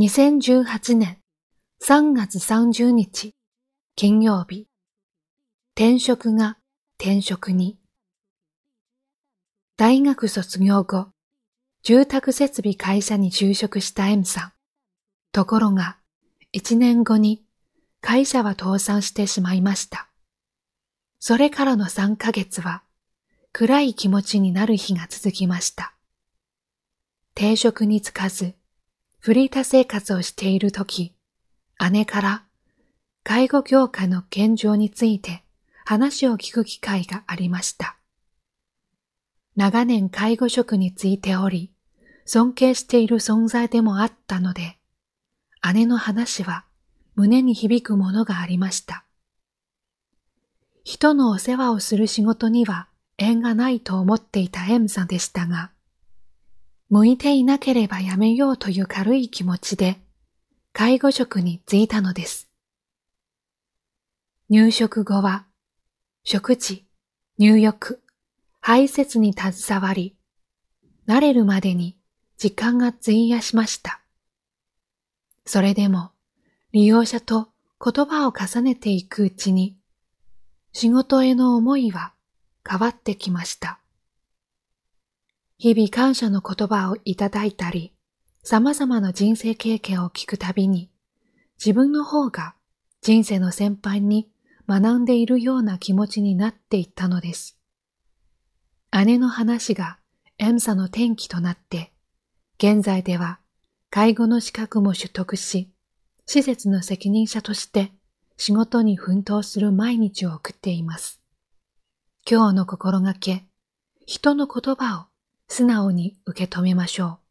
2018年3月30日金曜日転職が転職に大学卒業後住宅設備会社に就職した M さん。ところが1年後に会社は倒産してしまいました。それからの3ヶ月は暗い気持ちになる日が続きました。定職につかずフリータ生活をしているとき、姉から介護業界の現状について話を聞く機会がありました。長年介護職についており、尊敬している存在でもあったので、姉の話は胸に響くものがありました。人のお世話をする仕事には縁がないと思っていた M さんでしたが、向いていなければやめようという軽い気持ちで介護職に就いたのです。入職後は食事、入浴、排泄に携わり、慣れるまでに時間が費やしました。それでも利用者と言葉を重ねていくうちに仕事への思いは変わってきました。日々感謝の言葉をいただいたり、様々な人生経験を聞くたびに、自分の方が人生の先輩に学んでいるような気持ちになっていったのです。姉の話が M サの転機となって、現在では介護の資格も取得し、施設の責任者として仕事に奮闘する毎日を送っています。今日の心がけ、人の言葉を素直に受け止めましょう。